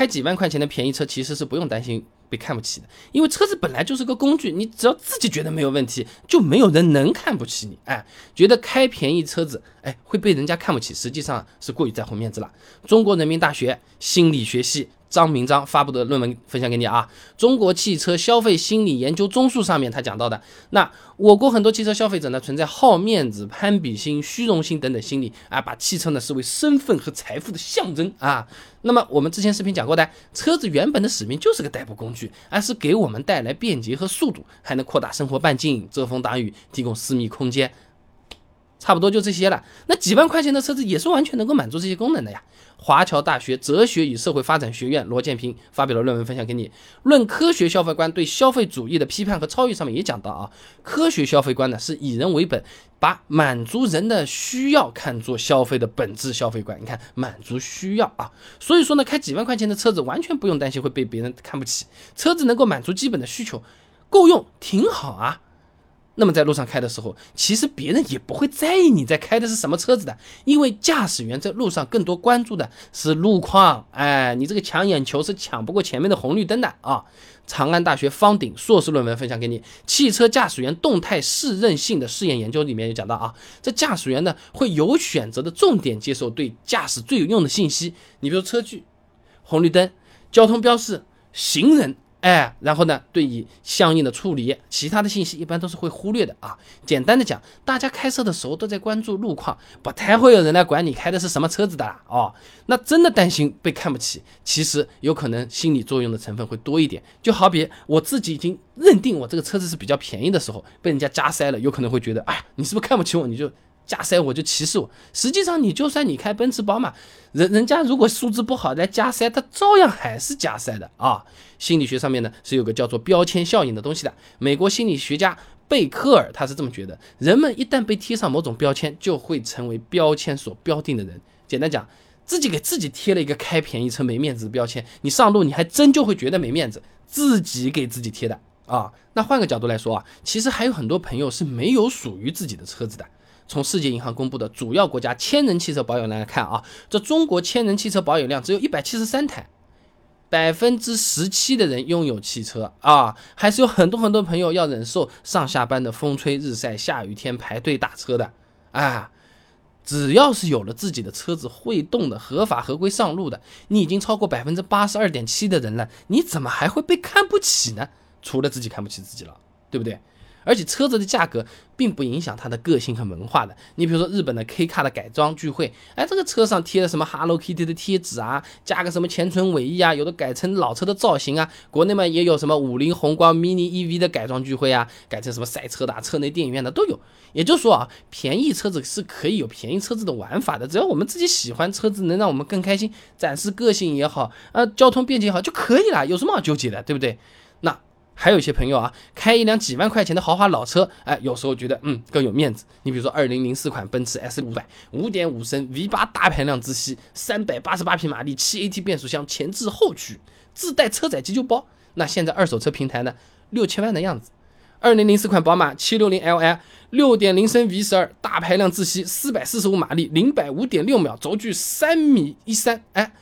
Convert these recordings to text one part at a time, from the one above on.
开几万块钱的便宜车其实是不用担心被看不起的，因为车子本来就是个工具，你只要自己觉得没有问题，就没有人能看不起你。哎，觉得开便宜车子，哎，会被人家看不起，实际上是过于在乎面子了。中国人民大学心理学系。张明章发布的论文分享给你啊，《中国汽车消费心理研究综述》上面他讲到的，那我国很多汽车消费者呢存在好面子、攀比心、虚荣心等等心理啊，把汽车呢视为身份和财富的象征啊。那么我们之前视频讲过的，车子原本的使命就是个代步工具，而是给我们带来便捷和速度，还能扩大生活半径、遮风挡雨、提供私密空间。差不多就这些了。那几万块钱的车子也是完全能够满足这些功能的呀。华侨大学哲学与社会发展学院罗建平发表了论文分享给你，《论科学消费观对消费主义的批判和超越》上面也讲到啊，科学消费观呢是以人为本，把满足人的需要看作消费的本质消费观。你看，满足需要啊，所以说呢，开几万块钱的车子完全不用担心会被别人看不起，车子能够满足基本的需求，够用挺好啊。那么在路上开的时候，其实别人也不会在意你在开的是什么车子的，因为驾驶员在路上更多关注的是路况。哎，你这个抢眼球是抢不过前面的红绿灯的啊！长安大学方鼎硕士论文分享给你，《汽车驾驶员动态适任性的试验研究》里面有讲到啊，这驾驶员呢会有选择的重点接受对驾驶最有用的信息，你比如车距、红绿灯、交通标示、行人。哎，然后呢，对于相应的处理，其他的信息一般都是会忽略的啊。简单的讲，大家开车的时候都在关注路况，不太会有人来管你开的是什么车子的啦哦。那真的担心被看不起，其实有可能心理作用的成分会多一点。就好比我自己已经认定我这个车子是比较便宜的时候，被人家加塞了，有可能会觉得，哎，你是不是看不起我？你就。加塞我就歧视我，实际上你就算你开奔驰宝马，人人家如果素质不好来加塞，他照样还是加塞的啊。心理学上面呢是有个叫做标签效应的东西的。美国心理学家贝克尔他是这么觉得，人们一旦被贴上某种标签，就会成为标签所标定的人。简单讲，自己给自己贴了一个开便宜车没面子的标签，你上路你还真就会觉得没面子，自己给自己贴的啊。那换个角度来说啊，其实还有很多朋友是没有属于自己的车子的。从世界银行公布的主要国家千人汽车保有量来看啊，这中国千人汽车保有量只有一百七十三台，百分之十七的人拥有汽车啊，还是有很多很多朋友要忍受上下班的风吹日晒、下雨天排队打车的啊。只要是有了自己的车子会动的、合法合规上路的，你已经超过百分之八十二点七的人了，你怎么还会被看不起呢？除了自己看不起自己了，对不对？而且车子的价格并不影响它的个性和文化的。你比如说日本的 K car 的改装聚会，哎，这个车上贴了什么 Hello Kitty 的贴纸啊，加个什么前唇尾翼啊，有的改成老车的造型啊。国内嘛也有什么五菱宏光 mini EV 的改装聚会啊，改成什么赛车的、啊车内电影院的都有。也就是说啊，便宜车子是可以有便宜车子的玩法的，只要我们自己喜欢车子，能让我们更开心，展示个性也好，呃，交通便捷也好就可以了，有什么好纠结的，对不对？那。还有一些朋友啊，开一辆几万块钱的豪华老车，哎，有时候觉得嗯更有面子。你比如说二零零四款奔驰 S 五百，五点五升 V 八大排量自吸，三百八十八匹马力，七 AT 变速箱，前置后驱，自带车载急救包。那现在二手车平台呢，六七万的样子。二零零四款宝马七六零 Li，六点零升 V 十二大排量自吸，四百四十五马力，零百五点六秒，轴距三米一三，哎。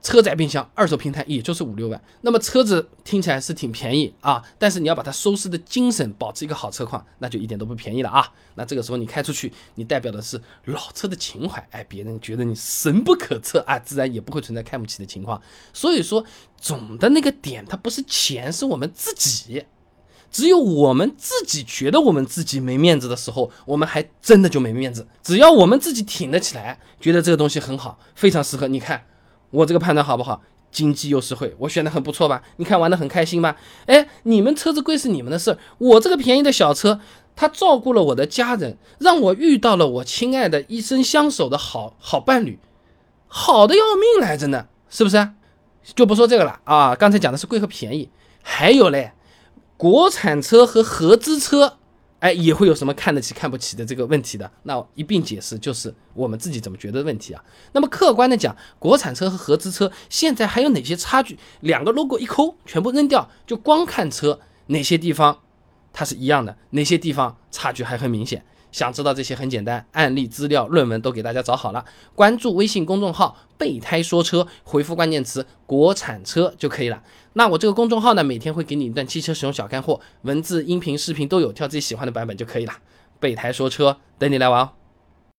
车载冰箱，二手平台也就是五六万。那么车子听起来是挺便宜啊，但是你要把它收拾的精神，保持一个好车况，那就一点都不便宜了啊。那这个时候你开出去，你代表的是老车的情怀，哎，别人觉得你神不可测啊，自然也不会存在看不起的情况。所以说，总的那个点，它不是钱，是我们自己。只有我们自己觉得我们自己没面子的时候，我们还真的就没面子。只要我们自己挺得起来，觉得这个东西很好，非常适合，你看。我这个判断好不好？经济又实惠，我选的很不错吧？你看玩的很开心吧？哎，你们车子贵是你们的事儿，我这个便宜的小车，它照顾了我的家人，让我遇到了我亲爱的一生相守的好好伴侣，好的要命来着呢，是不是？就不说这个了啊，刚才讲的是贵和便宜，还有嘞，国产车和合资车。哎，也会有什么看得起、看不起的这个问题的？那一并解释就是我们自己怎么觉得的问题啊。那么客观的讲，国产车和合资车现在还有哪些差距？两个 logo 一抠，全部扔掉，就光看车，哪些地方它是一样的？哪些地方差距还很明显？想知道这些很简单，案例资料、论文都给大家找好了。关注微信公众号“备胎说车”，回复关键词“国产车”就可以了。那我这个公众号呢，每天会给你一段汽车使用小干货，文字、音频、视频都有，挑自己喜欢的版本就可以了。备胎说车，等你来玩哦。